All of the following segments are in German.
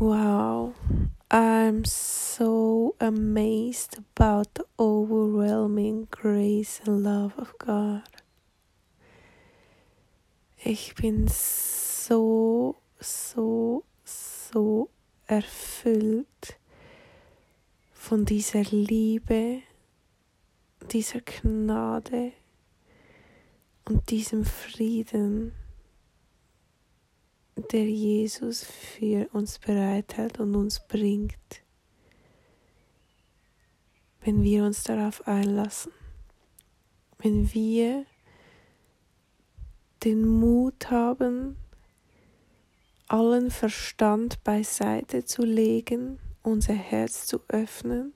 Wow, I'm so amazed about the overwhelming grace and love of God. Ich bin so, so, so erfüllt von dieser Liebe, dieser Gnade und diesem Frieden der Jesus für uns bereithält und uns bringt, wenn wir uns darauf einlassen, wenn wir den Mut haben, allen Verstand beiseite zu legen, unser Herz zu öffnen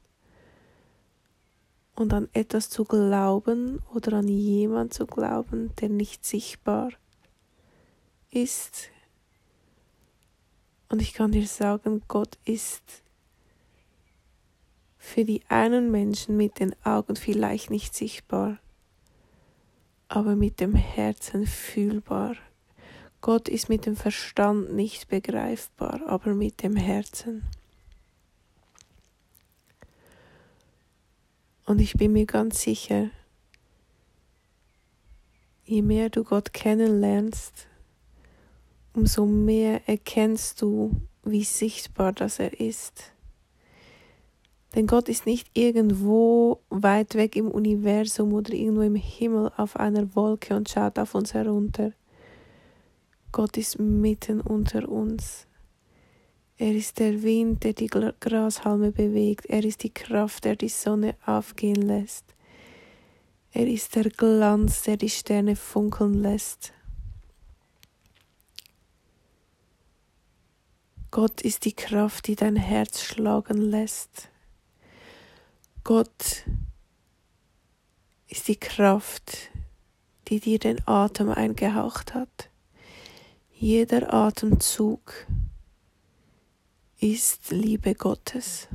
und an etwas zu glauben oder an jemand zu glauben, der nicht sichtbar ist, und ich kann dir sagen, Gott ist für die einen Menschen mit den Augen vielleicht nicht sichtbar, aber mit dem Herzen fühlbar. Gott ist mit dem Verstand nicht begreifbar, aber mit dem Herzen. Und ich bin mir ganz sicher, je mehr du Gott kennenlernst, umso mehr erkennst du, wie sichtbar das er ist. Denn Gott ist nicht irgendwo weit weg im Universum oder irgendwo im Himmel auf einer Wolke und schaut auf uns herunter. Gott ist mitten unter uns. Er ist der Wind, der die Grashalme bewegt. Er ist die Kraft, der die Sonne aufgehen lässt. Er ist der Glanz, der die Sterne funkeln lässt. Gott ist die Kraft, die dein Herz schlagen lässt. Gott ist die Kraft, die dir den Atem eingehaucht hat. Jeder Atemzug ist Liebe Gottes.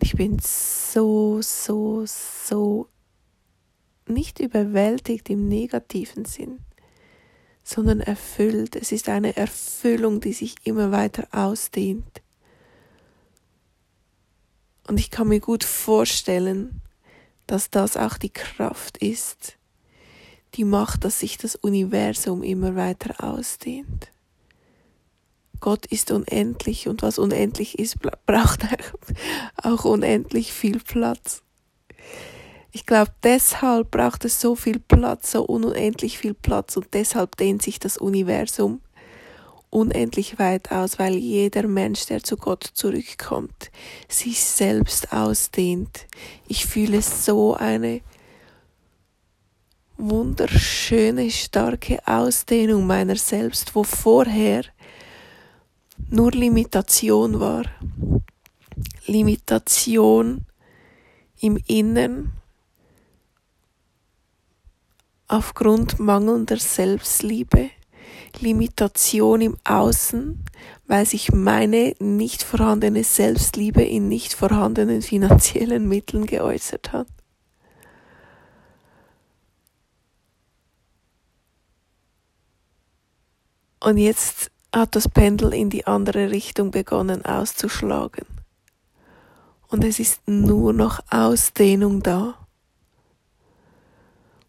Ich bin so, so, so nicht überwältigt im negativen Sinn, sondern erfüllt. Es ist eine Erfüllung, die sich immer weiter ausdehnt. Und ich kann mir gut vorstellen, dass das auch die Kraft ist, die macht, dass sich das Universum immer weiter ausdehnt. Gott ist unendlich und was unendlich ist, braucht auch unendlich viel Platz. Ich glaube, deshalb braucht es so viel Platz, so unendlich viel Platz und deshalb dehnt sich das Universum unendlich weit aus, weil jeder Mensch, der zu Gott zurückkommt, sich selbst ausdehnt. Ich fühle so eine wunderschöne, starke Ausdehnung meiner selbst, wo vorher nur Limitation war. Limitation im Innern aufgrund mangelnder Selbstliebe, Limitation im Außen, weil sich meine nicht vorhandene Selbstliebe in nicht vorhandenen finanziellen Mitteln geäußert hat. Und jetzt hat das Pendel in die andere Richtung begonnen auszuschlagen. Und es ist nur noch Ausdehnung da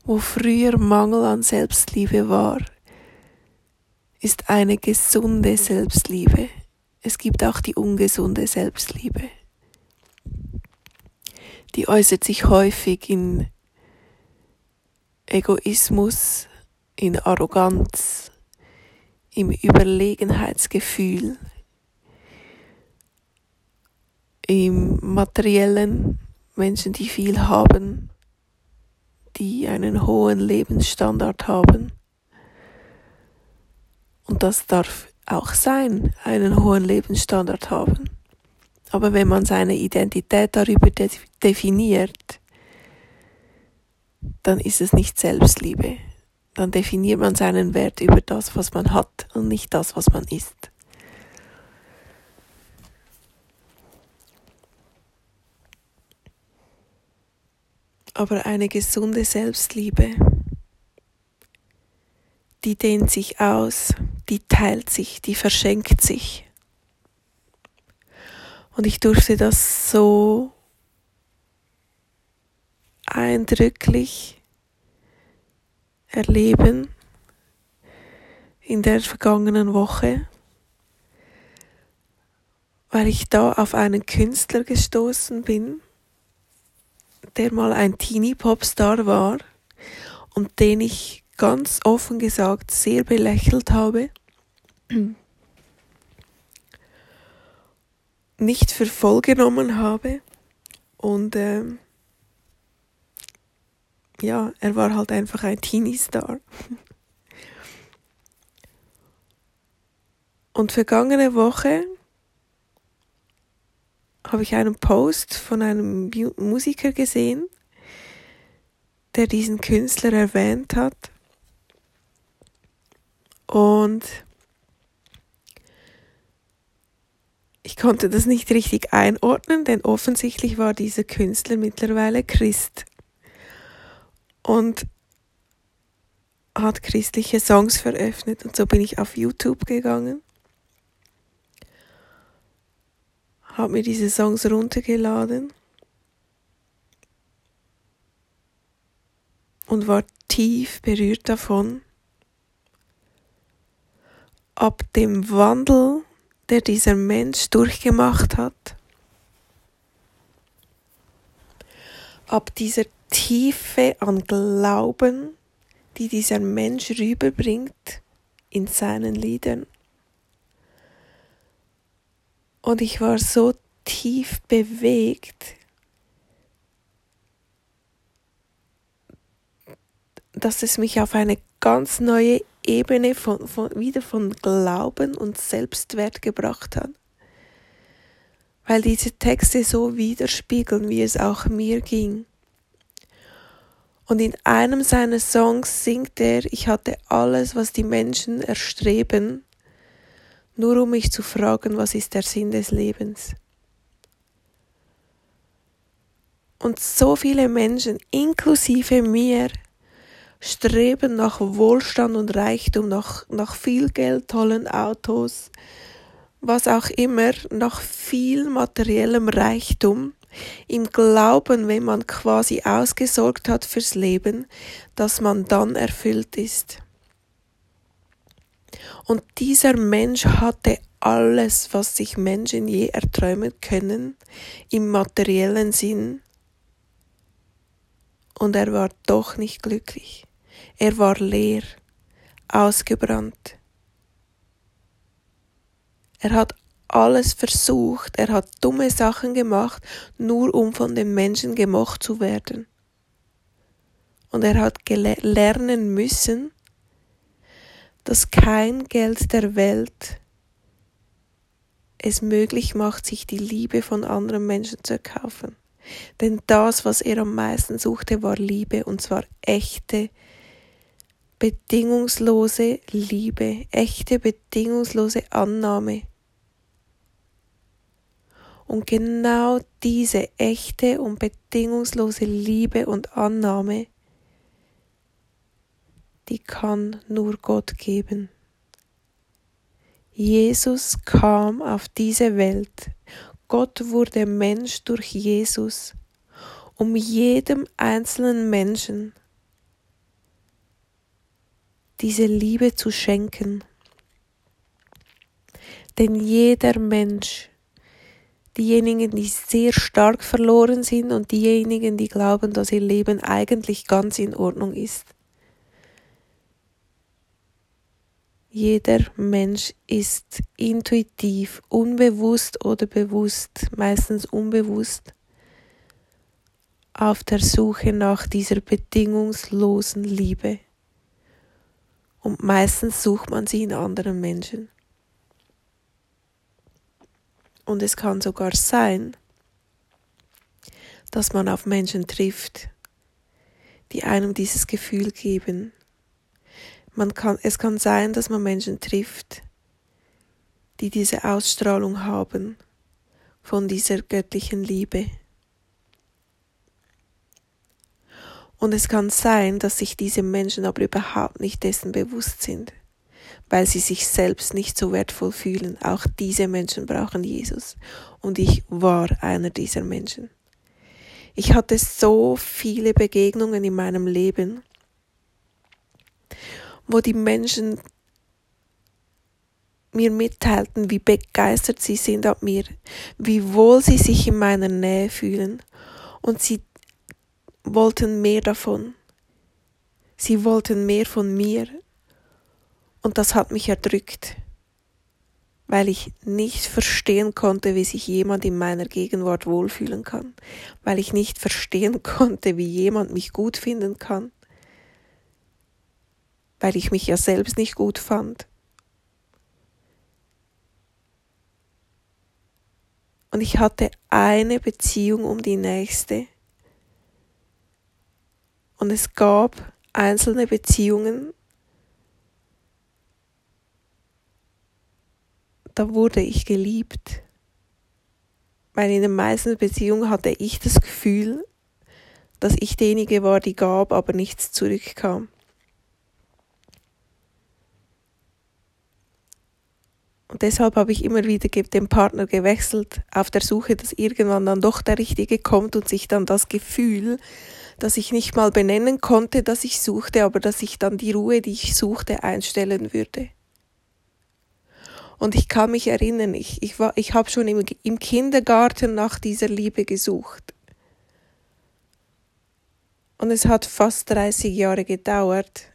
wo früher Mangel an Selbstliebe war, ist eine gesunde Selbstliebe. Es gibt auch die ungesunde Selbstliebe. Die äußert sich häufig in Egoismus, in Arroganz, im Überlegenheitsgefühl, im materiellen Menschen, die viel haben, die einen hohen Lebensstandard haben. Und das darf auch sein, einen hohen Lebensstandard haben. Aber wenn man seine Identität darüber de definiert, dann ist es nicht Selbstliebe. Dann definiert man seinen Wert über das, was man hat und nicht das, was man ist. Aber eine gesunde Selbstliebe, die dehnt sich aus, die teilt sich, die verschenkt sich. Und ich durfte das so eindrücklich erleben in der vergangenen Woche, weil ich da auf einen Künstler gestoßen bin, der mal ein Teenie-Popstar war und den ich ganz offen gesagt sehr belächelt habe. nicht für voll genommen habe und ähm, ja, er war halt einfach ein Teenie-Star. Und vergangene Woche habe ich einen Post von einem Musiker gesehen, der diesen Künstler erwähnt hat. Und ich konnte das nicht richtig einordnen, denn offensichtlich war dieser Künstler mittlerweile Christ. Und hat christliche Songs veröffentlicht. Und so bin ich auf YouTube gegangen, habe mir diese Songs runtergeladen und war tief berührt davon, ab dem Wandel, der dieser Mensch durchgemacht hat, ab dieser Tiefe an Glauben, die dieser Mensch rüberbringt in seinen Liedern. Und ich war so tief bewegt, dass es mich auf eine ganz neue Ebene von, von, wieder von Glauben und Selbstwert gebracht hat. Weil diese Texte so widerspiegeln, wie es auch mir ging. Und in einem seiner Songs singt er, ich hatte alles, was die Menschen erstreben, nur um mich zu fragen, was ist der Sinn des Lebens. Und so viele Menschen, inklusive mir, streben nach Wohlstand und Reichtum, nach, nach viel Geld, tollen Autos, was auch immer, nach viel materiellem Reichtum im Glauben, wenn man quasi ausgesorgt hat fürs Leben, dass man dann erfüllt ist. Und dieser Mensch hatte alles, was sich Menschen je erträumen können, im materiellen Sinn. Und er war doch nicht glücklich. Er war leer, ausgebrannt. Er hat alles versucht, er hat dumme Sachen gemacht, nur um von den Menschen gemocht zu werden. Und er hat lernen müssen, dass kein Geld der Welt es möglich macht, sich die Liebe von anderen Menschen zu erkaufen. Denn das, was er am meisten suchte, war Liebe, und zwar echte, bedingungslose Liebe, echte, bedingungslose Annahme. Und genau diese echte und bedingungslose Liebe und Annahme, die kann nur Gott geben. Jesus kam auf diese Welt. Gott wurde Mensch durch Jesus, um jedem einzelnen Menschen diese Liebe zu schenken. Denn jeder Mensch diejenigen, die sehr stark verloren sind und diejenigen, die glauben, dass ihr Leben eigentlich ganz in Ordnung ist. Jeder Mensch ist intuitiv, unbewusst oder bewusst, meistens unbewusst, auf der Suche nach dieser bedingungslosen Liebe. Und meistens sucht man sie in anderen Menschen. Und es kann sogar sein, dass man auf Menschen trifft, die einem dieses Gefühl geben. Man kann, es kann sein, dass man Menschen trifft, die diese Ausstrahlung haben von dieser göttlichen Liebe. Und es kann sein, dass sich diese Menschen aber überhaupt nicht dessen bewusst sind, weil sie sich selbst nicht so wertvoll fühlen. Auch diese Menschen brauchen Jesus. Und ich war einer dieser Menschen. Ich hatte so viele Begegnungen in meinem Leben, wo die Menschen mir mitteilten, wie begeistert sie sind ab mir, wie wohl sie sich in meiner Nähe fühlen. Und sie wollten mehr davon. Sie wollten mehr von mir. Und das hat mich erdrückt, weil ich nicht verstehen konnte, wie sich jemand in meiner Gegenwart wohlfühlen kann, weil ich nicht verstehen konnte, wie jemand mich gut finden kann, weil ich mich ja selbst nicht gut fand. Und ich hatte eine Beziehung um die nächste. Und es gab einzelne Beziehungen, da wurde ich geliebt. Weil in den meisten Beziehungen hatte ich das Gefühl, dass ich diejenige war, die gab, aber nichts zurückkam. Und deshalb habe ich immer wieder den Partner gewechselt, auf der Suche, dass irgendwann dann doch der Richtige kommt und sich dann das Gefühl, das ich nicht mal benennen konnte, dass ich suchte, aber dass ich dann die Ruhe, die ich suchte, einstellen würde. Und ich kann mich erinnern, ich, ich, war, ich habe schon im, im Kindergarten nach dieser Liebe gesucht. Und es hat fast 30 Jahre gedauert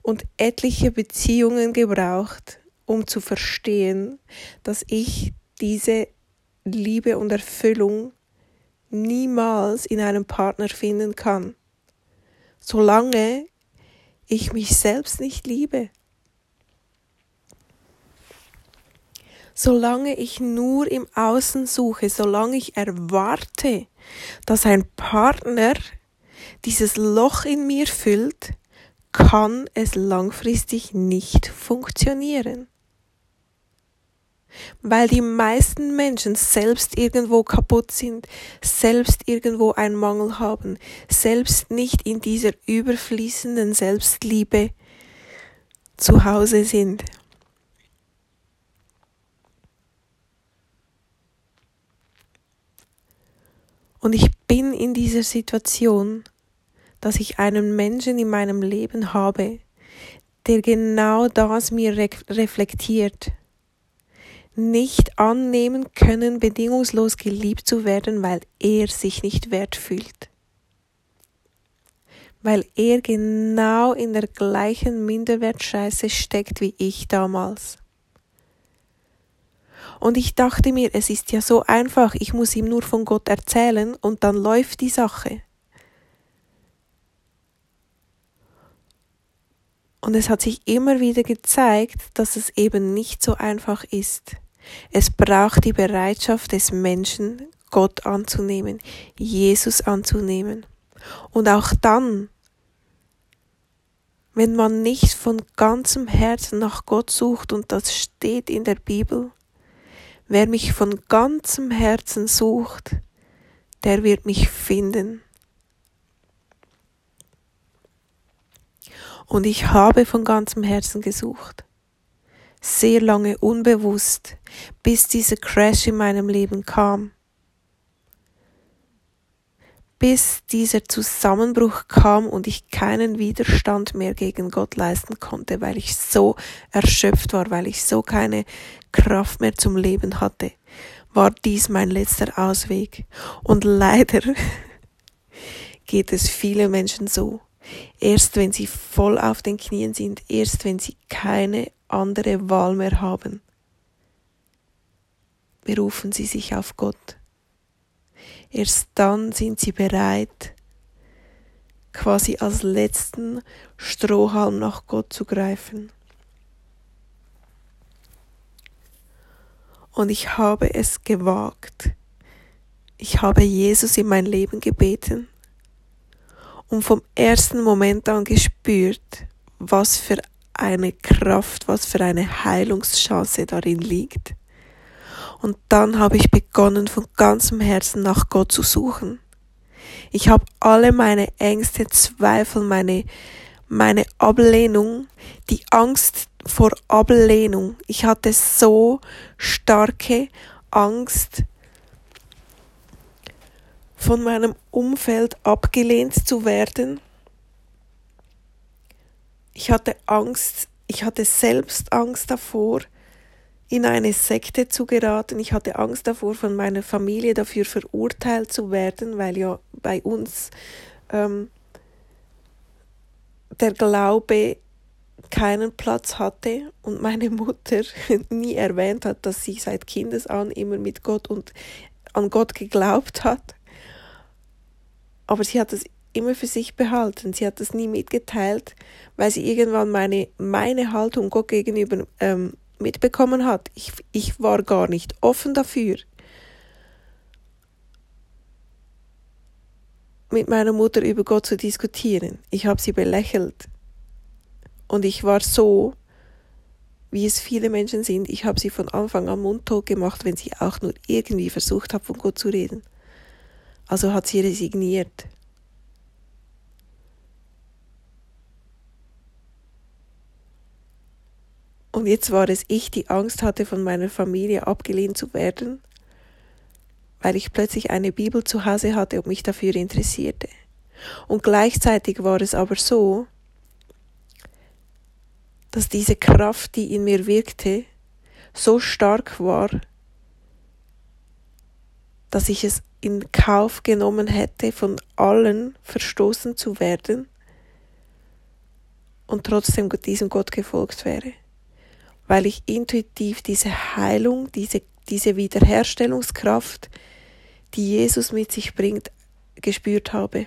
und etliche Beziehungen gebraucht, um zu verstehen, dass ich diese Liebe und Erfüllung niemals in einem Partner finden kann, solange ich mich selbst nicht liebe. Solange ich nur im Außen suche, solange ich erwarte, dass ein Partner dieses Loch in mir füllt, kann es langfristig nicht funktionieren weil die meisten Menschen selbst irgendwo kaputt sind, selbst irgendwo einen Mangel haben, selbst nicht in dieser überfließenden Selbstliebe zu Hause sind. Und ich bin in dieser Situation, dass ich einen Menschen in meinem Leben habe, der genau das mir reflektiert nicht annehmen können, bedingungslos geliebt zu werden, weil er sich nicht wert fühlt. Weil er genau in der gleichen Minderwertscheiße steckt wie ich damals. Und ich dachte mir, es ist ja so einfach, ich muss ihm nur von Gott erzählen und dann läuft die Sache. Und es hat sich immer wieder gezeigt, dass es eben nicht so einfach ist. Es braucht die Bereitschaft des Menschen, Gott anzunehmen, Jesus anzunehmen. Und auch dann, wenn man nicht von ganzem Herzen nach Gott sucht, und das steht in der Bibel, wer mich von ganzem Herzen sucht, der wird mich finden. Und ich habe von ganzem Herzen gesucht sehr lange unbewusst, bis dieser Crash in meinem Leben kam. Bis dieser Zusammenbruch kam und ich keinen Widerstand mehr gegen Gott leisten konnte, weil ich so erschöpft war, weil ich so keine Kraft mehr zum Leben hatte, war dies mein letzter Ausweg. Und leider geht es vielen Menschen so. Erst wenn sie voll auf den Knien sind, erst wenn sie keine andere Wahl mehr haben. Berufen Sie sich auf Gott. Erst dann sind Sie bereit, quasi als letzten Strohhalm nach Gott zu greifen. Und ich habe es gewagt. Ich habe Jesus in mein Leben gebeten und vom ersten Moment an gespürt, was für eine Kraft, was für eine Heilungschance darin liegt. Und dann habe ich begonnen, von ganzem Herzen nach Gott zu suchen. Ich habe alle meine Ängste, Zweifel, meine, meine Ablehnung, die Angst vor Ablehnung. Ich hatte so starke Angst, von meinem Umfeld abgelehnt zu werden. Ich hatte Angst, ich hatte selbst Angst davor, in eine Sekte zu geraten. Ich hatte Angst davor, von meiner Familie dafür verurteilt zu werden, weil ja bei uns ähm, der Glaube keinen Platz hatte und meine Mutter nie erwähnt hat, dass sie seit Kindesan immer mit Gott und an Gott geglaubt hat. Aber sie hat es immer für sich behalten. Sie hat es nie mitgeteilt, weil sie irgendwann meine, meine Haltung Gott gegenüber ähm, mitbekommen hat. Ich, ich war gar nicht offen dafür. mit meiner Mutter über Gott zu diskutieren. Ich habe sie belächelt. Und ich war so, wie es viele Menschen sind, ich habe sie von Anfang an mundtot gemacht, wenn sie auch nur irgendwie versucht hat, von Gott zu reden. Also hat sie resigniert. Und jetzt war es ich, die Angst hatte, von meiner Familie abgelehnt zu werden, weil ich plötzlich eine Bibel zu Hause hatte und mich dafür interessierte. Und gleichzeitig war es aber so, dass diese Kraft, die in mir wirkte, so stark war, dass ich es in Kauf genommen hätte, von allen verstoßen zu werden und trotzdem diesem Gott gefolgt wäre weil ich intuitiv diese Heilung, diese, diese Wiederherstellungskraft, die Jesus mit sich bringt, gespürt habe.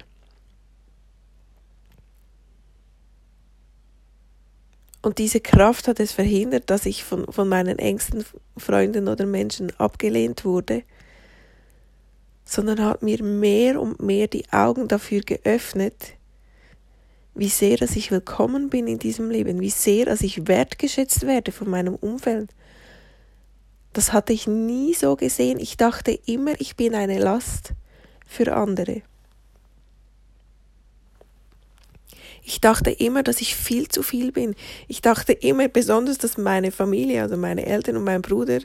Und diese Kraft hat es verhindert, dass ich von, von meinen engsten Freunden oder Menschen abgelehnt wurde, sondern hat mir mehr und mehr die Augen dafür geöffnet, wie sehr, dass ich willkommen bin in diesem Leben, wie sehr, dass ich wertgeschätzt werde von meinem Umfeld. Das hatte ich nie so gesehen. Ich dachte immer, ich bin eine Last für andere. Ich dachte immer, dass ich viel zu viel bin. Ich dachte immer besonders, dass meine Familie, also meine Eltern und mein Bruder,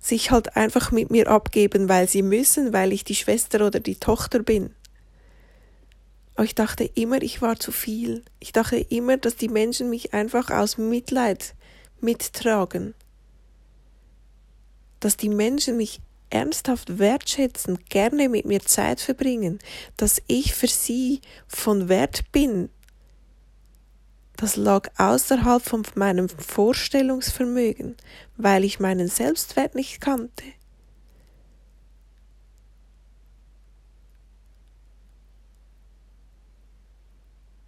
sich halt einfach mit mir abgeben, weil sie müssen, weil ich die Schwester oder die Tochter bin. Aber ich dachte immer, ich war zu viel. Ich dachte immer, dass die Menschen mich einfach aus Mitleid mittragen. Dass die Menschen mich ernsthaft wertschätzen, gerne mit mir Zeit verbringen, dass ich für sie von Wert bin. Das lag außerhalb von meinem Vorstellungsvermögen, weil ich meinen Selbstwert nicht kannte.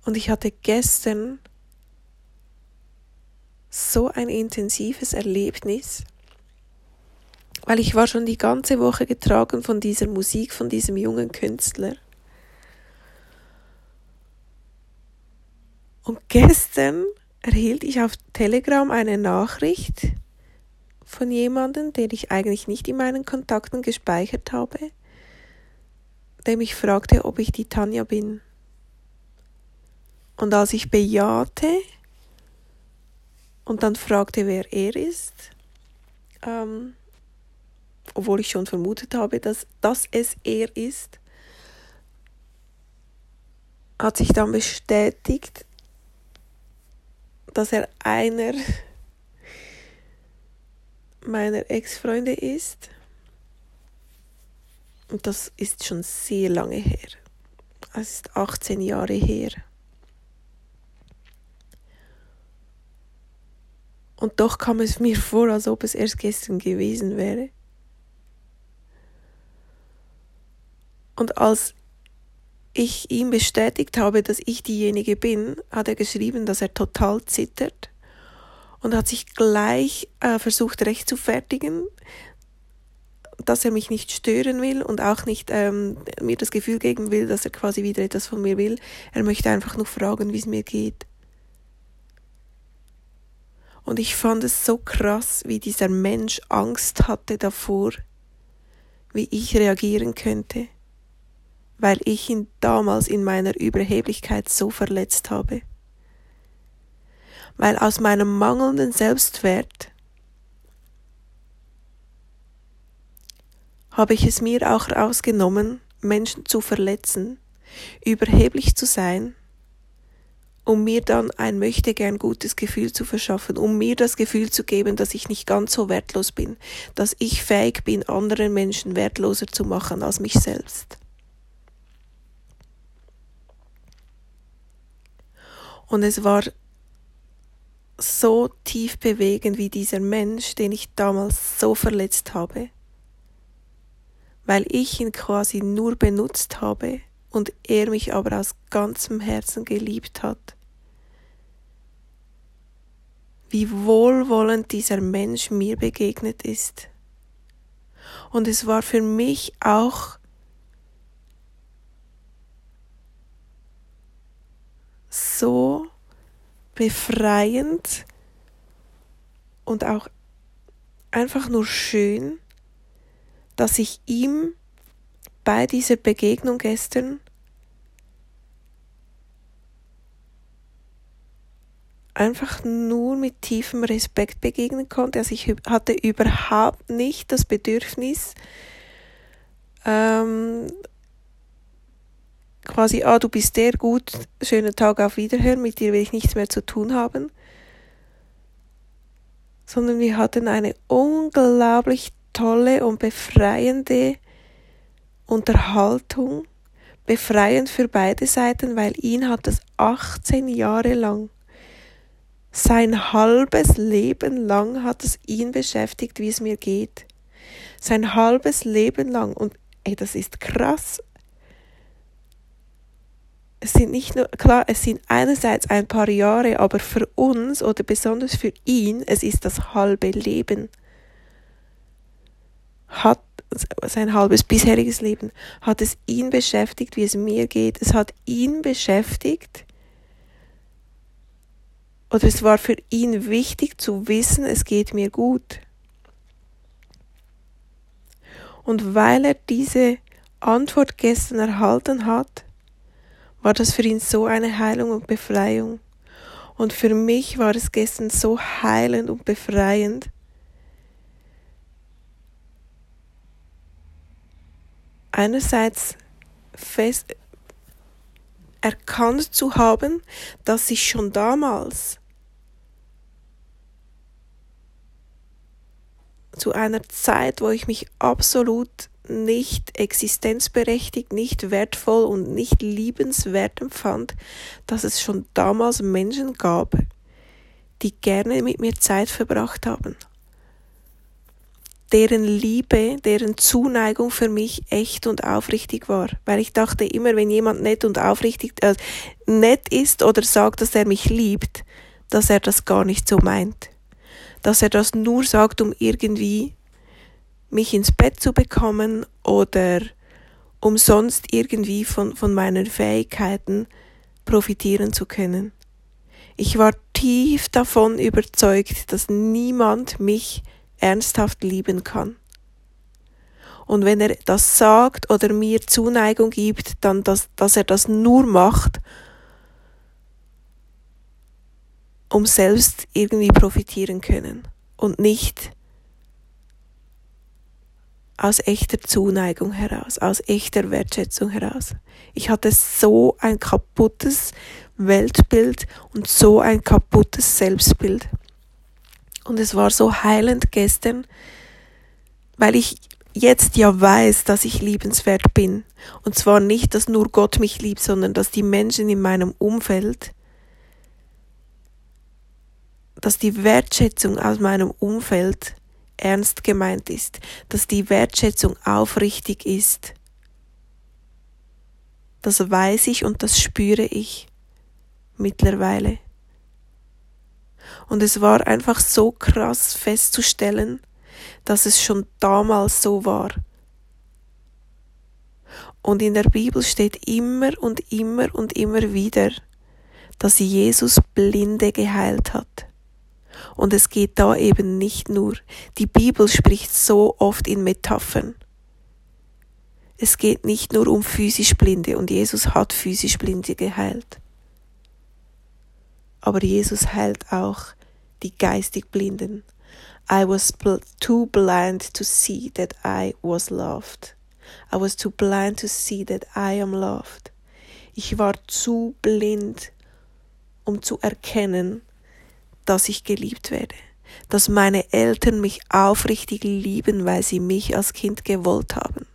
Und ich hatte gestern so ein intensives Erlebnis, weil ich war schon die ganze Woche getragen von dieser Musik, von diesem jungen Künstler. Und gestern erhielt ich auf Telegram eine Nachricht von jemandem, den ich eigentlich nicht in meinen Kontakten gespeichert habe, der mich fragte, ob ich die Tanja bin. Und als ich bejahte und dann fragte, wer er ist, ähm, obwohl ich schon vermutet habe, dass, dass es er ist, hat sich dann bestätigt, dass er einer meiner Ex-Freunde ist. Und das ist schon sehr lange her. Es ist 18 Jahre her. Und doch kam es mir vor, als ob es erst gestern gewesen wäre. Und als ich ihm bestätigt habe, dass ich diejenige bin, hat er geschrieben, dass er total zittert und hat sich gleich äh, versucht rechtfertigen, dass er mich nicht stören will und auch nicht ähm, mir das Gefühl geben will, dass er quasi wieder etwas von mir will. Er möchte einfach nur fragen, wie es mir geht. Und ich fand es so krass, wie dieser Mensch Angst hatte davor, wie ich reagieren könnte. weil ich ihn damals in meiner Überheblichkeit so verletzt habe. Weil aus meinem mangelnden Selbstwert habe ich es mir auch rausgenommen, Menschen zu verletzen, überheblich zu sein, um mir dann ein möchte gern gutes Gefühl zu verschaffen, um mir das Gefühl zu geben, dass ich nicht ganz so wertlos bin, dass ich fähig bin, anderen Menschen wertloser zu machen als mich selbst. Und es war so tief bewegend wie dieser Mensch, den ich damals so verletzt habe weil ich ihn quasi nur benutzt habe und er mich aber aus ganzem Herzen geliebt hat. Wie wohlwollend dieser Mensch mir begegnet ist. Und es war für mich auch so befreiend und auch einfach nur schön, dass ich ihm bei dieser Begegnung gestern einfach nur mit tiefem Respekt begegnen konnte. Also ich hatte überhaupt nicht das Bedürfnis, ähm, quasi, ah, du bist der, gut, schönen Tag auf Wiederhören, mit dir will ich nichts mehr zu tun haben. Sondern wir hatten eine unglaublich tolle und befreiende Unterhaltung, befreiend für beide Seiten, weil ihn hat es 18 Jahre lang, sein halbes Leben lang hat es ihn beschäftigt, wie es mir geht. Sein halbes Leben lang und ey, das ist krass. Es sind nicht nur, klar, es sind einerseits ein paar Jahre, aber für uns oder besonders für ihn, es ist das halbe Leben hat sein halbes bisheriges Leben, hat es ihn beschäftigt, wie es mir geht. Es hat ihn beschäftigt. Oder es war für ihn wichtig zu wissen, es geht mir gut. Und weil er diese Antwort gestern erhalten hat, war das für ihn so eine Heilung und Befreiung. Und für mich war es gestern so heilend und befreiend, einerseits fest erkannt zu haben, dass ich schon damals zu einer Zeit, wo ich mich absolut nicht existenzberechtigt, nicht wertvoll und nicht liebenswert empfand, dass es schon damals Menschen gab, die gerne mit mir Zeit verbracht haben deren Liebe, deren Zuneigung für mich echt und aufrichtig war. Weil ich dachte immer, wenn jemand nett und aufrichtig äh, nett ist oder sagt, dass er mich liebt, dass er das gar nicht so meint. Dass er das nur sagt, um irgendwie mich ins Bett zu bekommen oder um sonst irgendwie von, von meinen Fähigkeiten profitieren zu können. Ich war tief davon überzeugt, dass niemand mich ernsthaft lieben kann. Und wenn er das sagt oder mir Zuneigung gibt, dann, dass, dass er das nur macht, um selbst irgendwie profitieren können und nicht aus echter Zuneigung heraus, aus echter Wertschätzung heraus. Ich hatte so ein kaputtes Weltbild und so ein kaputtes Selbstbild. Und es war so heilend gestern, weil ich jetzt ja weiß, dass ich liebenswert bin. Und zwar nicht, dass nur Gott mich liebt, sondern dass die Menschen in meinem Umfeld, dass die Wertschätzung aus meinem Umfeld ernst gemeint ist, dass die Wertschätzung aufrichtig ist. Das weiß ich und das spüre ich mittlerweile. Und es war einfach so krass festzustellen, dass es schon damals so war. Und in der Bibel steht immer und immer und immer wieder, dass Jesus Blinde geheilt hat. Und es geht da eben nicht nur. Die Bibel spricht so oft in Metaphern. Es geht nicht nur um physisch Blinde und Jesus hat physisch Blinde geheilt. Aber Jesus heilt auch die geistig Blinden. I was too blind to see that I was loved. I was too blind to see that I am loved. Ich war zu blind, um zu erkennen, dass ich geliebt werde, dass meine Eltern mich aufrichtig lieben, weil sie mich als Kind gewollt haben.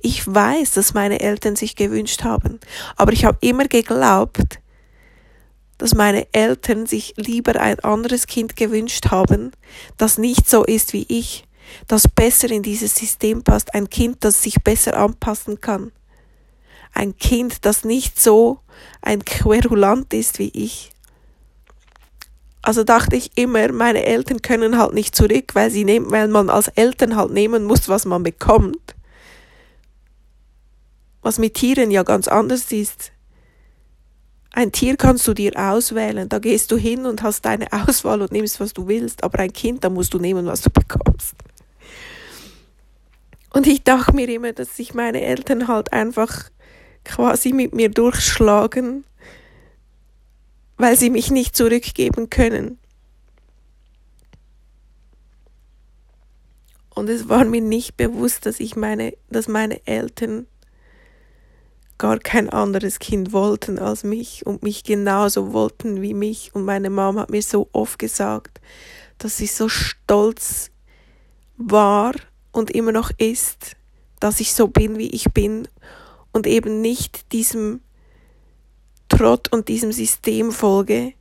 Ich weiß, dass meine Eltern sich gewünscht haben, aber ich habe immer geglaubt, dass meine Eltern sich lieber ein anderes Kind gewünscht haben, das nicht so ist wie ich, das besser in dieses System passt, ein Kind, das sich besser anpassen kann, ein Kind, das nicht so ein Querulant ist wie ich. Also dachte ich immer, meine Eltern können halt nicht zurück, weil sie nehmen, weil man als Eltern halt nehmen muss, was man bekommt was mit Tieren ja ganz anders ist. Ein Tier kannst du dir auswählen, da gehst du hin und hast deine Auswahl und nimmst, was du willst, aber ein Kind, da musst du nehmen, was du bekommst. Und ich dachte mir immer, dass sich meine Eltern halt einfach quasi mit mir durchschlagen, weil sie mich nicht zurückgeben können. Und es war mir nicht bewusst, dass ich meine, dass meine Eltern gar kein anderes Kind wollten als mich und mich genauso wollten wie mich. Und meine Mama hat mir so oft gesagt, dass sie so stolz war und immer noch ist, dass ich so bin, wie ich bin und eben nicht diesem Trott und diesem System folge,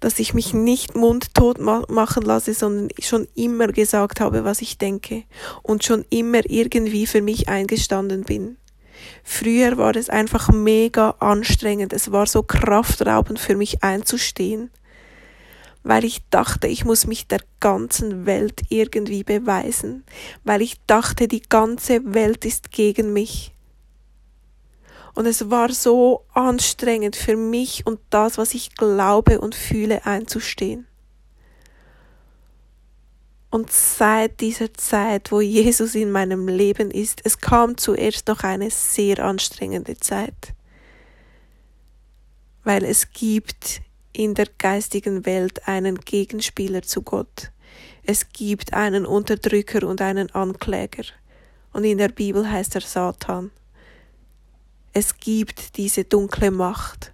dass ich mich nicht mundtot machen lasse, sondern schon immer gesagt habe, was ich denke und schon immer irgendwie für mich eingestanden bin. Früher war es einfach mega anstrengend. Es war so kraftraubend für mich einzustehen, weil ich dachte, ich muss mich der ganzen Welt irgendwie beweisen, weil ich dachte, die ganze Welt ist gegen mich. Und es war so anstrengend für mich und das, was ich glaube und fühle, einzustehen. Und seit dieser Zeit, wo Jesus in meinem Leben ist, es kam zuerst noch eine sehr anstrengende Zeit, weil es gibt in der geistigen Welt einen Gegenspieler zu Gott. Es gibt einen Unterdrücker und einen Ankläger. Und in der Bibel heißt er Satan. Es gibt diese dunkle Macht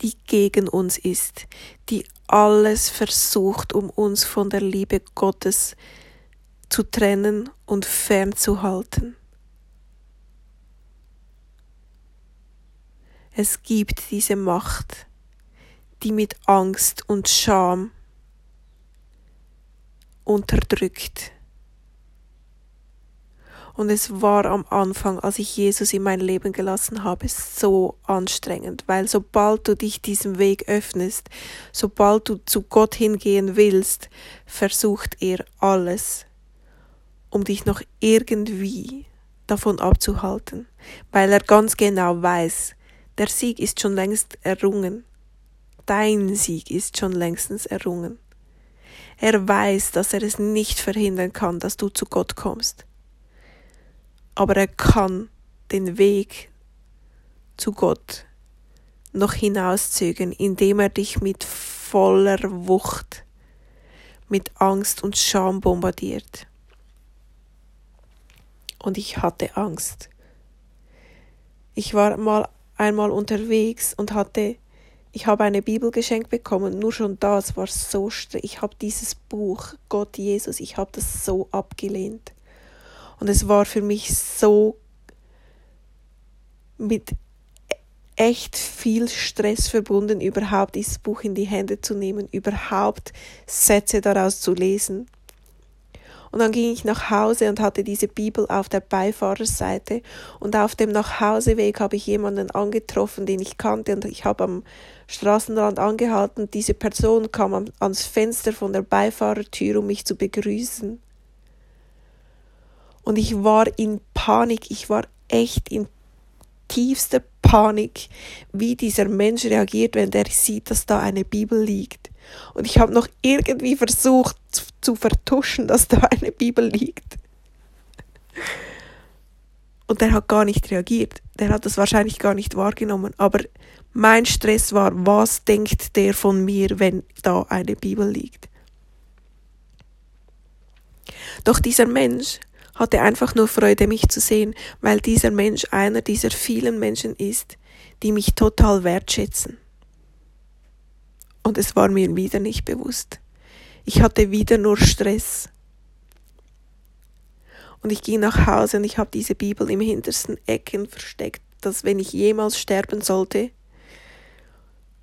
die gegen uns ist, die alles versucht, um uns von der Liebe Gottes zu trennen und fernzuhalten. Es gibt diese Macht, die mit Angst und Scham unterdrückt und es war am Anfang, als ich Jesus in mein Leben gelassen habe, so anstrengend, weil sobald du dich diesem Weg öffnest, sobald du zu Gott hingehen willst, versucht er alles, um dich noch irgendwie davon abzuhalten, weil er ganz genau weiß, der Sieg ist schon längst errungen. Dein Sieg ist schon längstens errungen. Er weiß, dass er es nicht verhindern kann, dass du zu Gott kommst aber er kann den Weg zu Gott noch hinauszögern, indem er dich mit voller Wucht, mit Angst und Scham bombardiert. Und ich hatte Angst. Ich war mal einmal unterwegs und hatte, ich habe eine Bibel geschenkt bekommen, nur schon das war so. Ich habe dieses Buch, Gott Jesus, ich habe das so abgelehnt. Und es war für mich so mit echt viel Stress verbunden, überhaupt dieses Buch in die Hände zu nehmen, überhaupt Sätze daraus zu lesen. Und dann ging ich nach Hause und hatte diese Bibel auf der Beifahrerseite. Und auf dem Nachhauseweg habe ich jemanden angetroffen, den ich kannte. Und ich habe am Straßenrand angehalten. Diese Person kam ans Fenster von der Beifahrertür, um mich zu begrüßen. Und ich war in Panik, ich war echt in tiefster Panik, wie dieser Mensch reagiert, wenn der sieht, dass da eine Bibel liegt. Und ich habe noch irgendwie versucht zu vertuschen, dass da eine Bibel liegt. Und der hat gar nicht reagiert. Der hat das wahrscheinlich gar nicht wahrgenommen. Aber mein Stress war, was denkt der von mir, wenn da eine Bibel liegt? Doch dieser Mensch hatte einfach nur Freude, mich zu sehen, weil dieser Mensch einer dieser vielen Menschen ist, die mich total wertschätzen. Und es war mir wieder nicht bewusst. Ich hatte wieder nur Stress. Und ich ging nach Hause und ich habe diese Bibel im hintersten Ecken versteckt, dass wenn ich jemals sterben sollte,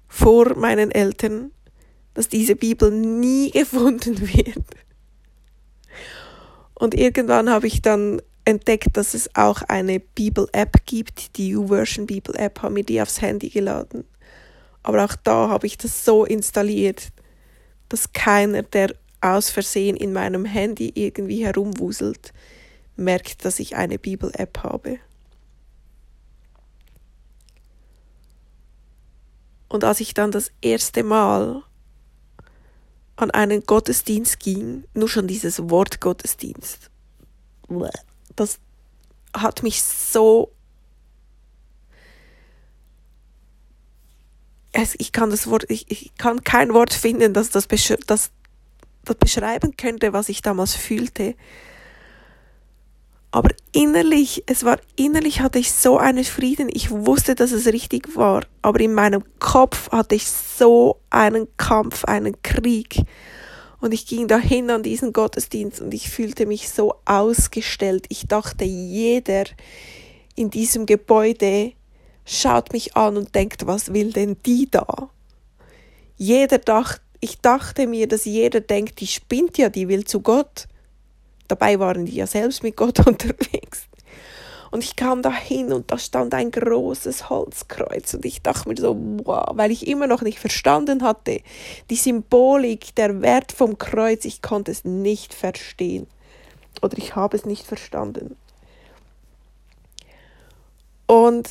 vor meinen Eltern, dass diese Bibel nie gefunden wird. Und irgendwann habe ich dann entdeckt, dass es auch eine Bibel-App gibt, die YouVersion Bibel-App, habe mir die aufs Handy geladen. Aber auch da habe ich das so installiert, dass keiner, der aus Versehen in meinem Handy irgendwie herumwuselt, merkt, dass ich eine Bibel-App habe. Und als ich dann das erste Mal an einen Gottesdienst ging, nur schon dieses Wort Gottesdienst, das hat mich so ich kann das Wort, ich, ich kann kein Wort finden, das das, das das beschreiben könnte, was ich damals fühlte. Aber innerlich, es war innerlich hatte ich so einen Frieden. Ich wusste, dass es richtig war. Aber in meinem Kopf hatte ich so einen Kampf, einen Krieg. Und ich ging dahin an diesen Gottesdienst und ich fühlte mich so ausgestellt. Ich dachte, jeder in diesem Gebäude schaut mich an und denkt, was will denn die da? Jeder dachte, ich dachte mir, dass jeder denkt, die spinnt ja, die will zu Gott. Dabei waren die ja selbst mit Gott unterwegs. Und ich kam da hin und da stand ein großes Holzkreuz und ich dachte mir so, wow, weil ich immer noch nicht verstanden hatte, die Symbolik, der Wert vom Kreuz, ich konnte es nicht verstehen. Oder ich habe es nicht verstanden. Und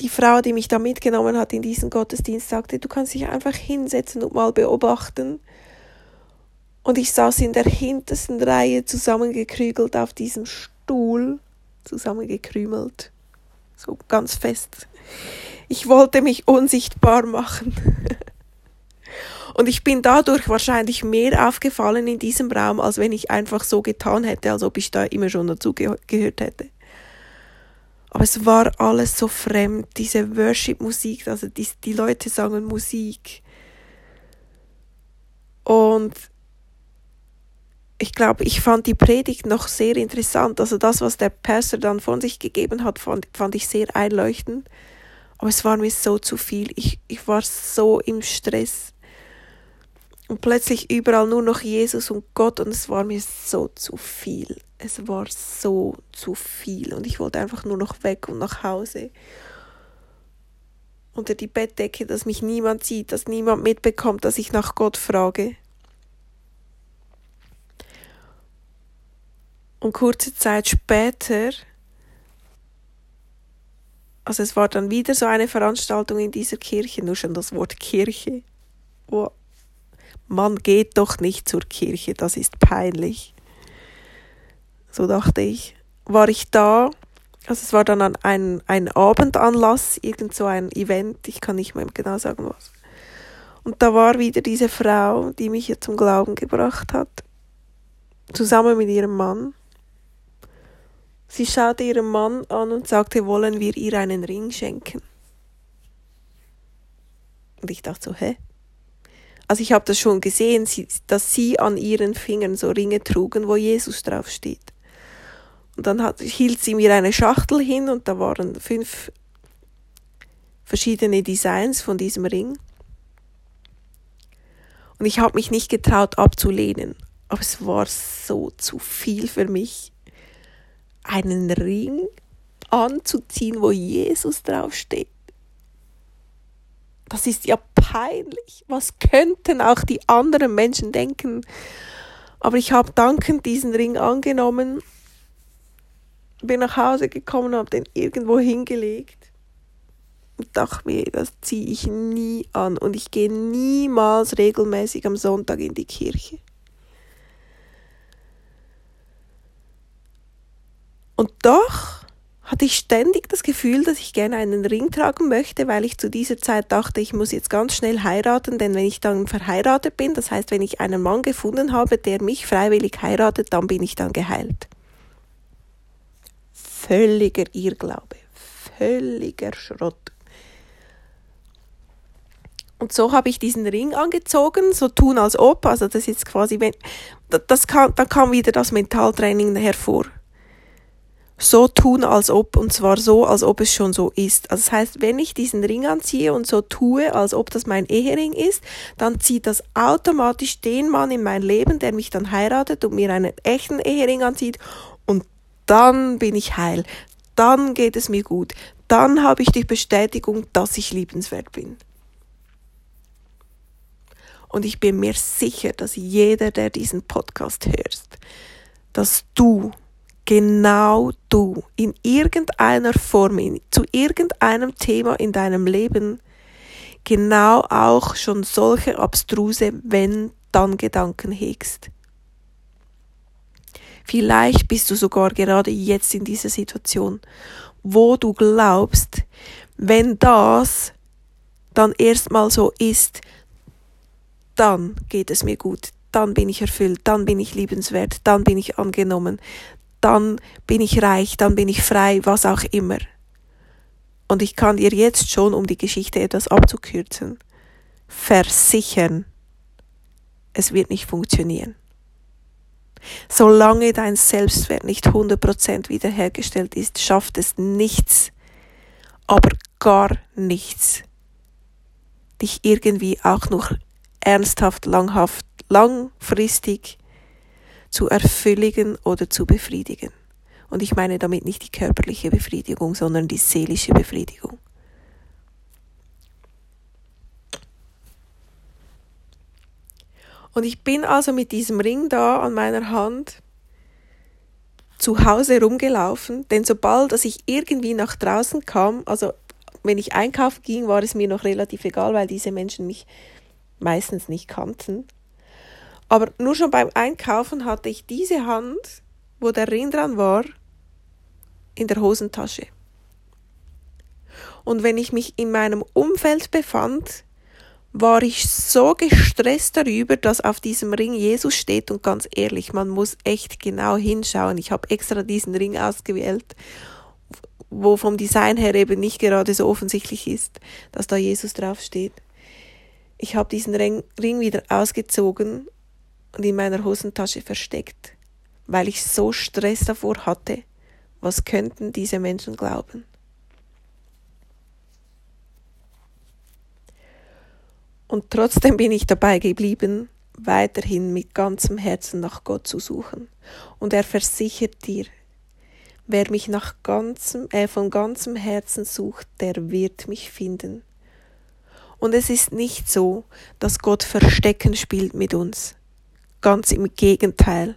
die Frau, die mich da mitgenommen hat in diesen Gottesdienst, sagte, du kannst dich einfach hinsetzen und mal beobachten. Und ich saß in der hintersten Reihe zusammengekrügelt auf diesem Stuhl, zusammengekrümelt, so ganz fest. Ich wollte mich unsichtbar machen. Und ich bin dadurch wahrscheinlich mehr aufgefallen in diesem Raum, als wenn ich einfach so getan hätte, als ob ich da immer schon dazugehört hätte. Aber es war alles so fremd, diese Worship-Musik, also die, die Leute sangen Musik. Und ich glaube, ich fand die Predigt noch sehr interessant. Also das, was der Pastor dann von sich gegeben hat, fand, fand ich sehr einleuchtend. Aber es war mir so zu viel. Ich, ich war so im Stress. Und plötzlich überall nur noch Jesus und Gott und es war mir so zu viel es war so zu viel und ich wollte einfach nur noch weg und nach Hause. Unter die Bettdecke, dass mich niemand sieht, dass niemand mitbekommt, dass ich nach Gott frage. Und kurze Zeit später, also es war dann wieder so eine Veranstaltung in dieser Kirche, nur schon das Wort Kirche. Oh, man geht doch nicht zur Kirche, das ist peinlich. So dachte ich, war ich da. Also es war dann ein, ein Abendanlass, irgend so ein Event, ich kann nicht mehr genau sagen was. Und da war wieder diese Frau, die mich hier zum Glauben gebracht hat, zusammen mit ihrem Mann. Sie schaute ihren Mann an und sagte, wollen wir ihr einen Ring schenken? Und ich dachte so, hä? Also ich habe das schon gesehen, dass sie an ihren Fingern so Ringe trugen, wo Jesus draufsteht. Und dann hat, hielt sie mir eine Schachtel hin und da waren fünf verschiedene Designs von diesem Ring. Und ich habe mich nicht getraut abzulehnen. Aber es war so zu viel für mich, einen Ring anzuziehen, wo Jesus draufsteht. Das ist ja peinlich. Was könnten auch die anderen Menschen denken? Aber ich habe dankend diesen Ring angenommen bin nach Hause gekommen habe den irgendwo hingelegt und dachte mir, das ziehe ich nie an und ich gehe niemals regelmäßig am Sonntag in die Kirche. Und doch hatte ich ständig das Gefühl, dass ich gerne einen Ring tragen möchte, weil ich zu dieser Zeit dachte, ich muss jetzt ganz schnell heiraten, denn wenn ich dann verheiratet bin, das heißt, wenn ich einen Mann gefunden habe, der mich freiwillig heiratet, dann bin ich dann geheilt. Völliger Irrglaube, völliger Schrott. Und so habe ich diesen Ring angezogen, so tun als ob, also das ist quasi, wenn, das kam, dann kam wieder das Mentaltraining hervor so tun, als ob, und zwar so, als ob es schon so ist. Also das heißt, wenn ich diesen Ring anziehe und so tue, als ob das mein Ehering ist, dann zieht das automatisch den Mann in mein Leben, der mich dann heiratet und mir einen echten Ehering anzieht, und dann bin ich heil. Dann geht es mir gut. Dann habe ich die Bestätigung, dass ich liebenswert bin. Und ich bin mir sicher, dass jeder, der diesen Podcast hört, dass du genau du in irgendeiner Form, in, zu irgendeinem Thema in deinem Leben genau auch schon solche abstruse Wenn-Dann-Gedanken hegst. Vielleicht bist du sogar gerade jetzt in dieser Situation, wo du glaubst, wenn das dann erstmal so ist, dann geht es mir gut, dann bin ich erfüllt, dann bin ich liebenswert, dann bin ich angenommen, dann bin ich reich, dann bin ich frei, was auch immer. Und ich kann dir jetzt schon, um die Geschichte etwas abzukürzen, versichern, es wird nicht funktionieren. Solange dein Selbstwert nicht 100% wiederhergestellt ist, schafft es nichts, aber gar nichts, dich irgendwie auch noch ernsthaft, langhaft, langfristig zu erfülligen oder zu befriedigen. Und ich meine damit nicht die körperliche Befriedigung, sondern die seelische Befriedigung. Und ich bin also mit diesem Ring da an meiner Hand zu Hause rumgelaufen, denn sobald dass ich irgendwie nach draußen kam, also wenn ich einkaufen ging, war es mir noch relativ egal, weil diese Menschen mich meistens nicht kannten. Aber nur schon beim Einkaufen hatte ich diese Hand, wo der Ring dran war, in der Hosentasche. Und wenn ich mich in meinem Umfeld befand, war ich so gestresst darüber, dass auf diesem Ring Jesus steht und ganz ehrlich, man muss echt genau hinschauen. Ich habe extra diesen Ring ausgewählt, wo vom Design her eben nicht gerade so offensichtlich ist, dass da Jesus draufsteht. Ich habe diesen Ring, wieder ausgezogen und in meiner Hosentasche versteckt, weil ich so Stress davor hatte, was könnten diese Menschen glauben. Und trotzdem bin ich dabei geblieben, weiterhin mit ganzem Herzen nach Gott zu suchen. Und er versichert dir, wer mich nach ganzem, äh, von ganzem Herzen sucht, der wird mich finden. Und es ist nicht so, dass Gott Verstecken spielt mit uns. Ganz im Gegenteil.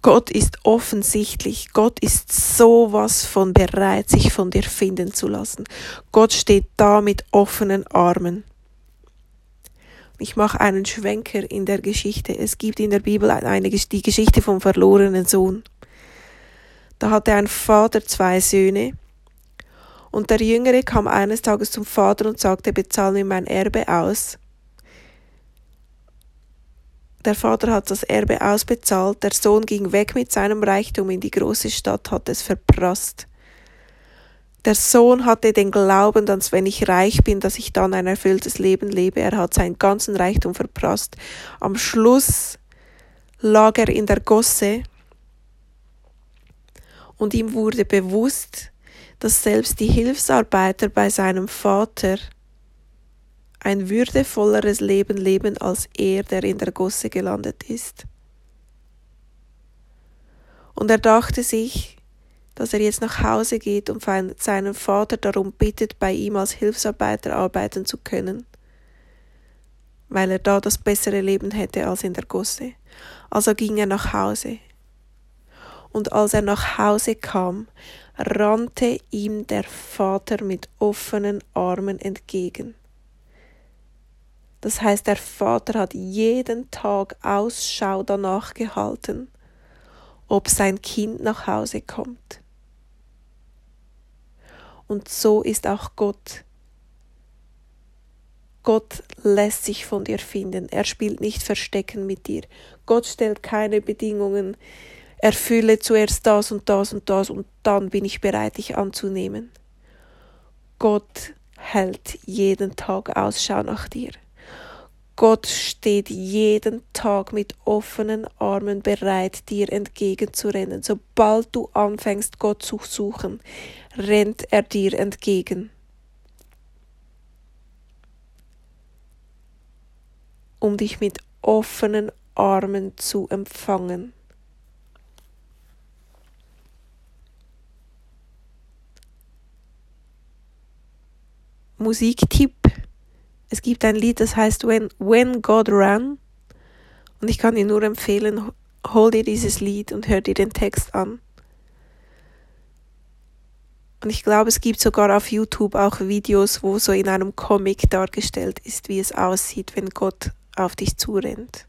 Gott ist offensichtlich, Gott ist sowas von bereit, sich von dir finden zu lassen. Gott steht da mit offenen Armen. Ich mache einen Schwenker in der Geschichte. Es gibt in der Bibel eine, die Geschichte vom verlorenen Sohn. Da hatte ein Vater zwei Söhne. Und der Jüngere kam eines Tages zum Vater und sagte, bezahl mir mein Erbe aus. Der Vater hat das Erbe ausbezahlt, der Sohn ging weg mit seinem Reichtum in die große Stadt, hat es verprasst. Der Sohn hatte den Glauben, dass wenn ich reich bin, dass ich dann ein erfülltes Leben lebe. Er hat seinen ganzen Reichtum verprasst. Am Schluss lag er in der Gosse und ihm wurde bewusst, dass selbst die Hilfsarbeiter bei seinem Vater ein würdevolleres Leben leben als er, der in der Gosse gelandet ist. Und er dachte sich, dass er jetzt nach Hause geht und seinen Vater darum bittet, bei ihm als Hilfsarbeiter arbeiten zu können, weil er da das bessere Leben hätte als in der Gosse. Also ging er nach Hause. Und als er nach Hause kam, rannte ihm der Vater mit offenen Armen entgegen. Das heißt, der Vater hat jeden Tag Ausschau danach gehalten ob sein Kind nach Hause kommt. Und so ist auch Gott. Gott lässt sich von dir finden. Er spielt nicht Verstecken mit dir. Gott stellt keine Bedingungen. Erfülle zuerst das und das und das und dann bin ich bereit, dich anzunehmen. Gott hält jeden Tag Ausschau nach dir. Gott steht jeden Tag mit offenen Armen bereit, dir entgegenzurennen. Sobald du anfängst, Gott zu suchen, rennt er dir entgegen. Um dich mit offenen Armen zu empfangen. Musiktipp es gibt ein Lied, das heißt When, When God Ran. Und ich kann dir nur empfehlen, hol dir dieses Lied und hör dir den Text an. Und ich glaube, es gibt sogar auf YouTube auch Videos, wo so in einem Comic dargestellt ist, wie es aussieht, wenn Gott auf dich zurennt.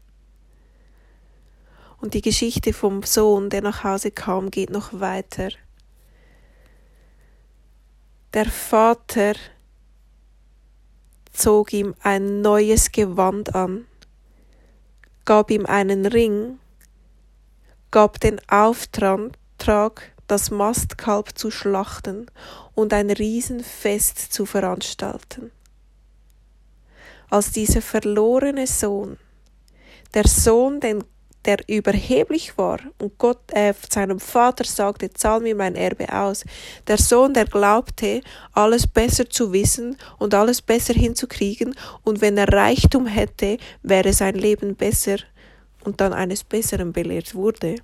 Und die Geschichte vom Sohn, der nach Hause kam, geht noch weiter. Der Vater zog ihm ein neues Gewand an, gab ihm einen Ring, gab den Auftrag, das Mastkalb zu schlachten und ein Riesenfest zu veranstalten. Als dieser verlorene Sohn, der Sohn, den der überheblich war und Gott äh, seinem Vater sagte, zahl mir mein Erbe aus. Der Sohn, der glaubte, alles besser zu wissen und alles besser hinzukriegen und wenn er Reichtum hätte, wäre sein Leben besser und dann eines Besseren belehrt wurde.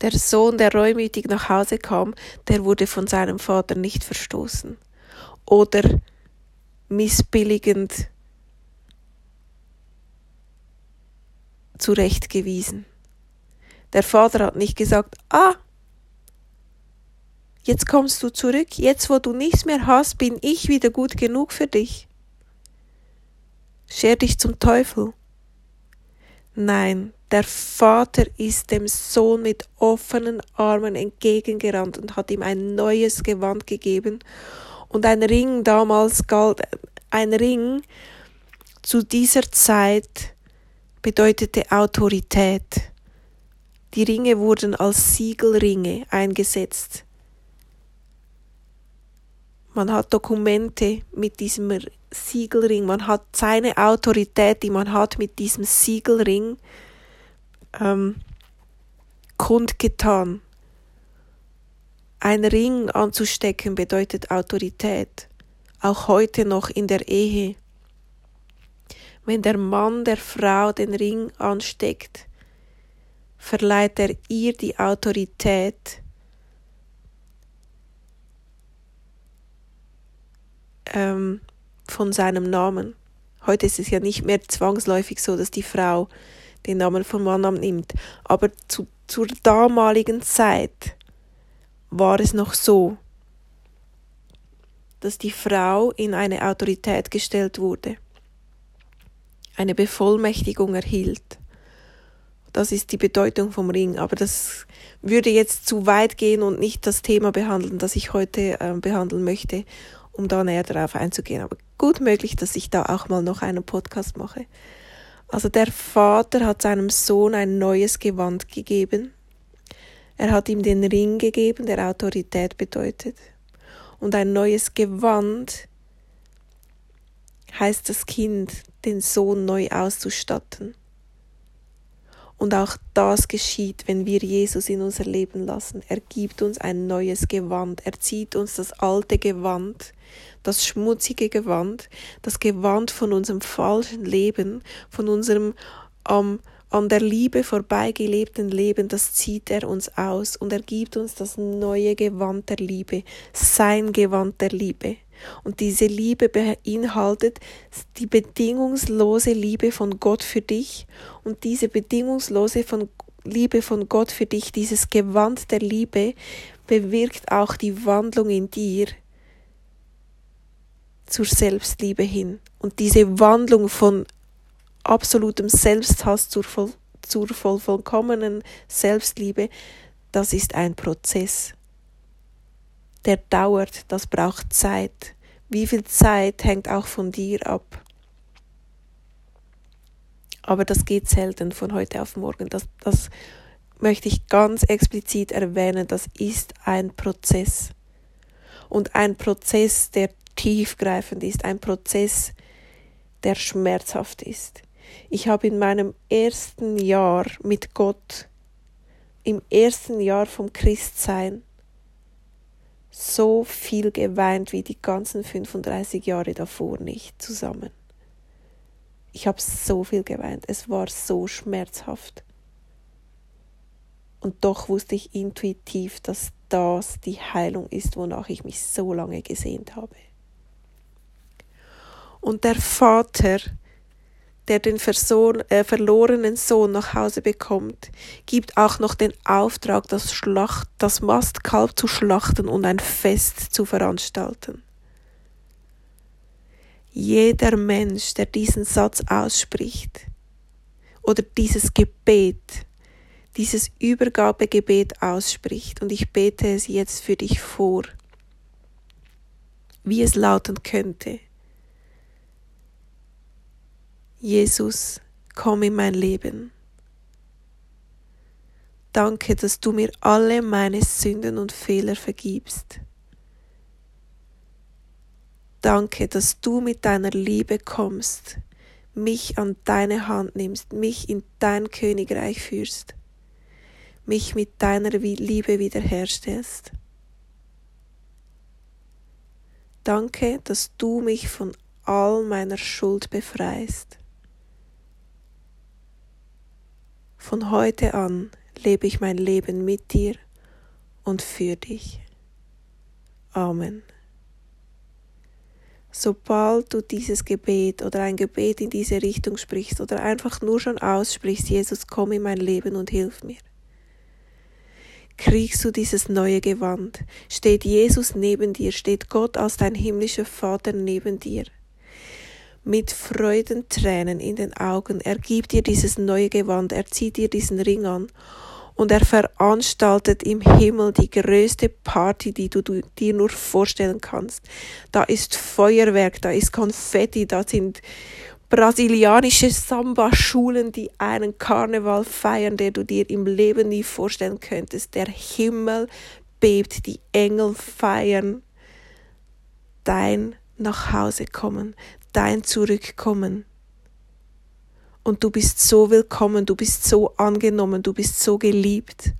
Der Sohn, der reumütig nach Hause kam, der wurde von seinem Vater nicht verstoßen oder missbilligend zurechtgewiesen. Der Vater hat nicht gesagt, ah, jetzt kommst du zurück, jetzt wo du nichts mehr hast, bin ich wieder gut genug für dich. Scher dich zum Teufel. Nein, der Vater ist dem Sohn mit offenen Armen entgegengerannt und hat ihm ein neues Gewand gegeben. Und ein Ring damals galt, ein Ring zu dieser Zeit bedeutete Autorität. Die Ringe wurden als Siegelringe eingesetzt. Man hat Dokumente mit diesem Siegelring, man hat seine Autorität, die man hat mit diesem Siegelring ähm, kundgetan. Ein Ring anzustecken bedeutet Autorität, auch heute noch in der Ehe wenn der Mann der Frau den Ring ansteckt, verleiht er ihr die Autorität, ähm, von seinem Namen. Heute ist es ja nicht mehr zwangsläufig so, dass die Frau den Namen vom Mann annimmt, aber zu, zur damaligen Zeit war es noch so, dass die Frau in eine Autorität gestellt wurde eine Bevollmächtigung erhielt. Das ist die Bedeutung vom Ring, aber das würde jetzt zu weit gehen und nicht das Thema behandeln, das ich heute äh, behandeln möchte, um da näher darauf einzugehen. Aber gut möglich, dass ich da auch mal noch einen Podcast mache. Also der Vater hat seinem Sohn ein neues Gewand gegeben. Er hat ihm den Ring gegeben, der Autorität bedeutet. Und ein neues Gewand heißt das Kind, den Sohn neu auszustatten. Und auch das geschieht, wenn wir Jesus in unser Leben lassen. Er gibt uns ein neues Gewand. Er zieht uns das alte Gewand, das schmutzige Gewand, das Gewand von unserem falschen Leben, von unserem ähm, an der Liebe vorbeigelebten Leben, das zieht er uns aus und er gibt uns das neue Gewand der Liebe, sein Gewand der Liebe. Und diese Liebe beinhaltet die bedingungslose Liebe von Gott für dich. Und diese bedingungslose von Liebe von Gott für dich, dieses Gewand der Liebe, bewirkt auch die Wandlung in dir zur Selbstliebe hin. Und diese Wandlung von absolutem Selbsthass zur, zur vollkommenen Selbstliebe, das ist ein Prozess. Der dauert, das braucht Zeit. Wie viel Zeit hängt auch von dir ab. Aber das geht selten von heute auf morgen. Das, das möchte ich ganz explizit erwähnen. Das ist ein Prozess. Und ein Prozess, der tiefgreifend ist. Ein Prozess, der schmerzhaft ist. Ich habe in meinem ersten Jahr mit Gott, im ersten Jahr vom Christsein, so viel geweint wie die ganzen 35 Jahre davor nicht zusammen. Ich habe so viel geweint, es war so schmerzhaft. Und doch wusste ich intuitiv, dass das die Heilung ist, wonach ich mich so lange gesehnt habe. Und der Vater, der den äh, verlorenen Sohn nach Hause bekommt, gibt auch noch den Auftrag, das, Schlacht, das Mastkalb zu schlachten und ein Fest zu veranstalten. Jeder Mensch, der diesen Satz ausspricht oder dieses Gebet, dieses Übergabegebet ausspricht, und ich bete es jetzt für dich vor, wie es lauten könnte. Jesus, komm in mein Leben. Danke, dass du mir alle meine Sünden und Fehler vergibst. Danke, dass du mit deiner Liebe kommst, mich an deine Hand nimmst, mich in dein Königreich führst, mich mit deiner Liebe wiederherstellst. Danke, dass du mich von all meiner Schuld befreist. Von heute an lebe ich mein Leben mit dir und für dich. Amen. Sobald du dieses Gebet oder ein Gebet in diese Richtung sprichst oder einfach nur schon aussprichst, Jesus, komm in mein Leben und hilf mir, kriegst du dieses neue Gewand. Steht Jesus neben dir, steht Gott als dein himmlischer Vater neben dir mit Freudentränen in den Augen. Er gibt dir dieses neue Gewand, er zieht dir diesen Ring an und er veranstaltet im Himmel die größte Party, die du dir nur vorstellen kannst. Da ist Feuerwerk, da ist Konfetti, da sind brasilianische Samba-Schulen, die einen Karneval feiern, der du dir im Leben nie vorstellen könntest. Der Himmel bebt, die Engel feiern dein Nachhausekommen, dein Zurückkommen. Und du bist so willkommen, du bist so angenommen, du bist so geliebt.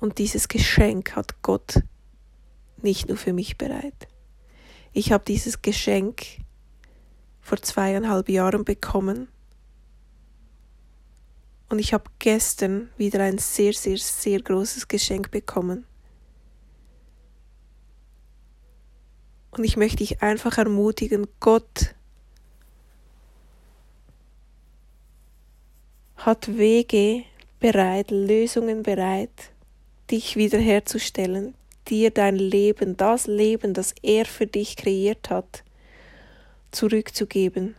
Und dieses Geschenk hat Gott nicht nur für mich bereit. Ich habe dieses Geschenk vor zweieinhalb Jahren bekommen und ich habe gestern wieder ein sehr, sehr, sehr großes Geschenk bekommen. Und ich möchte dich einfach ermutigen, Gott hat Wege bereit, Lösungen bereit, dich wiederherzustellen, dir dein Leben, das Leben, das er für dich kreiert hat, zurückzugeben.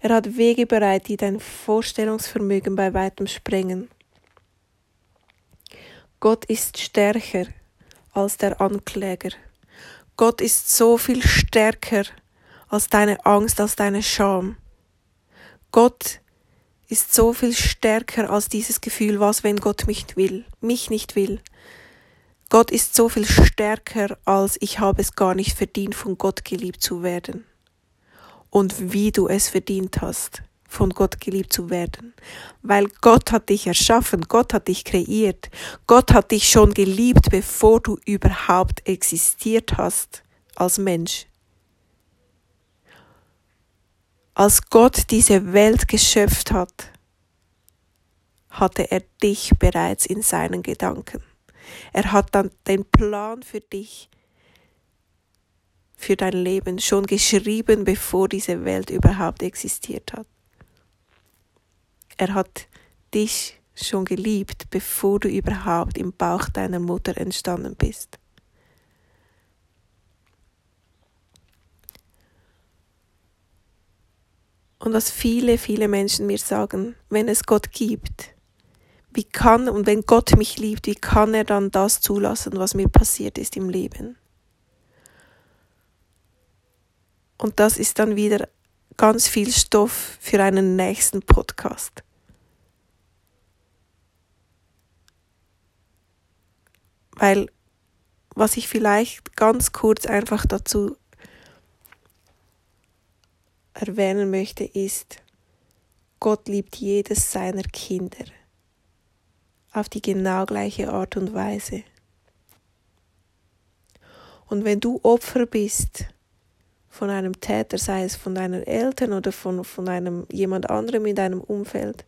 Er hat Wege bereit, die dein Vorstellungsvermögen bei weitem sprengen. Gott ist stärker als der Ankläger. Gott ist so viel stärker als deine Angst, als deine Scham. Gott ist so viel stärker als dieses Gefühl, was, wenn Gott mich will, mich nicht will. Gott ist so viel stärker als ich habe es gar nicht verdient, von Gott geliebt zu werden. Und wie du es verdient hast von Gott geliebt zu werden. Weil Gott hat dich erschaffen, Gott hat dich kreiert, Gott hat dich schon geliebt, bevor du überhaupt existiert hast als Mensch. Als Gott diese Welt geschöpft hat, hatte er dich bereits in seinen Gedanken. Er hat dann den Plan für dich, für dein Leben schon geschrieben, bevor diese Welt überhaupt existiert hat. Er hat dich schon geliebt, bevor du überhaupt im Bauch deiner Mutter entstanden bist. Und was viele, viele Menschen mir sagen, wenn es Gott gibt, wie kann, und wenn Gott mich liebt, wie kann er dann das zulassen, was mir passiert ist im Leben? Und das ist dann wieder ganz viel Stoff für einen nächsten Podcast. Weil, was ich vielleicht ganz kurz einfach dazu erwähnen möchte, ist, Gott liebt jedes seiner Kinder auf die genau gleiche Art und Weise. Und wenn du Opfer bist von einem Täter, sei es von deinen Eltern oder von, von einem jemand anderem in deinem Umfeld,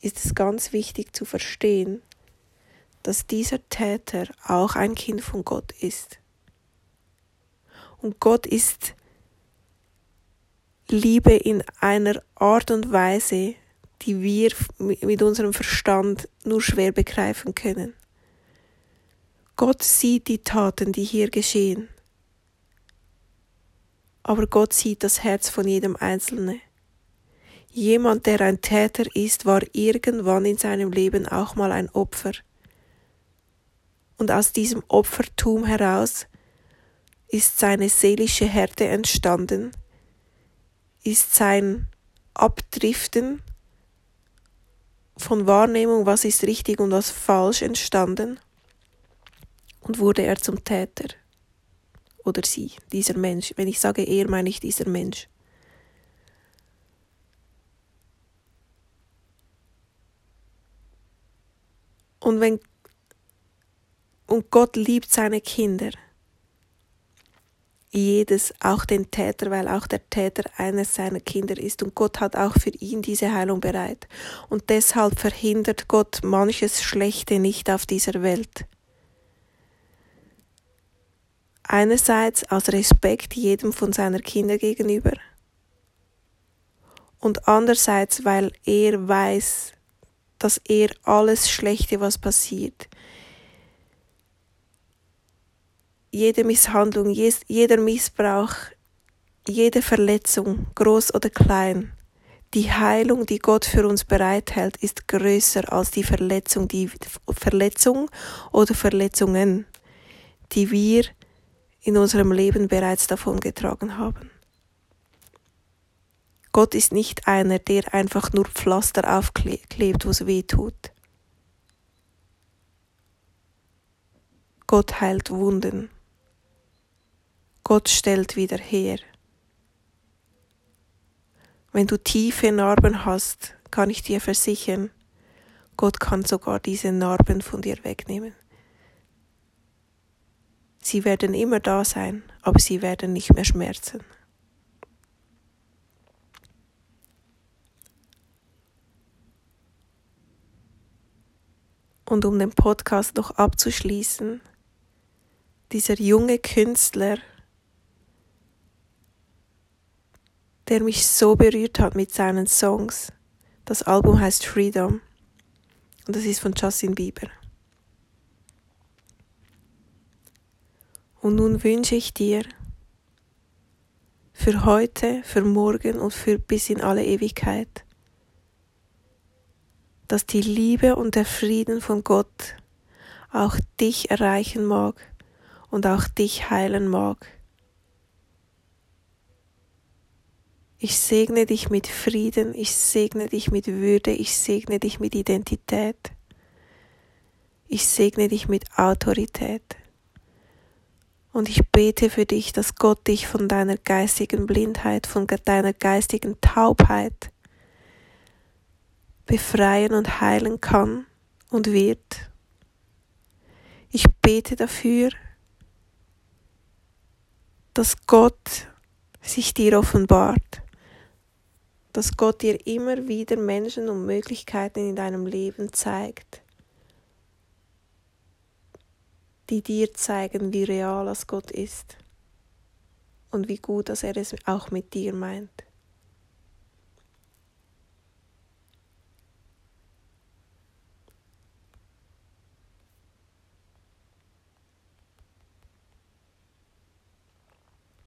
ist es ganz wichtig zu verstehen, dass dieser Täter auch ein Kind von Gott ist. Und Gott ist Liebe in einer Art und Weise, die wir mit unserem Verstand nur schwer begreifen können. Gott sieht die Taten, die hier geschehen. Aber Gott sieht das Herz von jedem Einzelnen. Jemand, der ein Täter ist, war irgendwann in seinem Leben auch mal ein Opfer. Und aus diesem Opfertum heraus ist seine seelische Härte entstanden, ist sein Abdriften von Wahrnehmung, was ist richtig und was falsch entstanden und wurde er zum Täter oder sie, dieser Mensch. Wenn ich sage er, meine ich dieser Mensch. Und wenn und Gott liebt seine Kinder jedes, auch den Täter, weil auch der Täter eines seiner Kinder ist und Gott hat auch für ihn diese Heilung bereit. Und deshalb verhindert Gott manches Schlechte nicht auf dieser Welt. Einerseits aus Respekt jedem von seiner Kinder gegenüber und andererseits, weil er weiß, dass er alles Schlechte, was passiert, jede Misshandlung, jeder Missbrauch, jede Verletzung, groß oder klein, die Heilung, die Gott für uns bereithält, ist größer als die Verletzung, die Verletzung oder Verletzungen, die wir in unserem Leben bereits davongetragen haben. Gott ist nicht einer, der einfach nur Pflaster aufklebt, wo es weh tut. Gott heilt Wunden. Gott stellt wieder her. Wenn du tiefe Narben hast, kann ich dir versichern, Gott kann sogar diese Narben von dir wegnehmen. Sie werden immer da sein, aber sie werden nicht mehr schmerzen. Und um den Podcast noch abzuschließen, dieser junge Künstler, der mich so berührt hat mit seinen Songs. Das Album heißt Freedom und das ist von Justin Bieber. Und nun wünsche ich dir für heute, für morgen und für bis in alle Ewigkeit, dass die Liebe und der Frieden von Gott auch dich erreichen mag und auch dich heilen mag Ich segne dich mit Frieden, ich segne dich mit Würde, ich segne dich mit Identität, ich segne dich mit Autorität. Und ich bete für dich, dass Gott dich von deiner geistigen Blindheit, von deiner geistigen Taubheit befreien und heilen kann und wird. Ich bete dafür, dass Gott sich dir offenbart dass Gott dir immer wieder Menschen und Möglichkeiten in deinem Leben zeigt, die dir zeigen, wie real das Gott ist und wie gut, dass er es auch mit dir meint.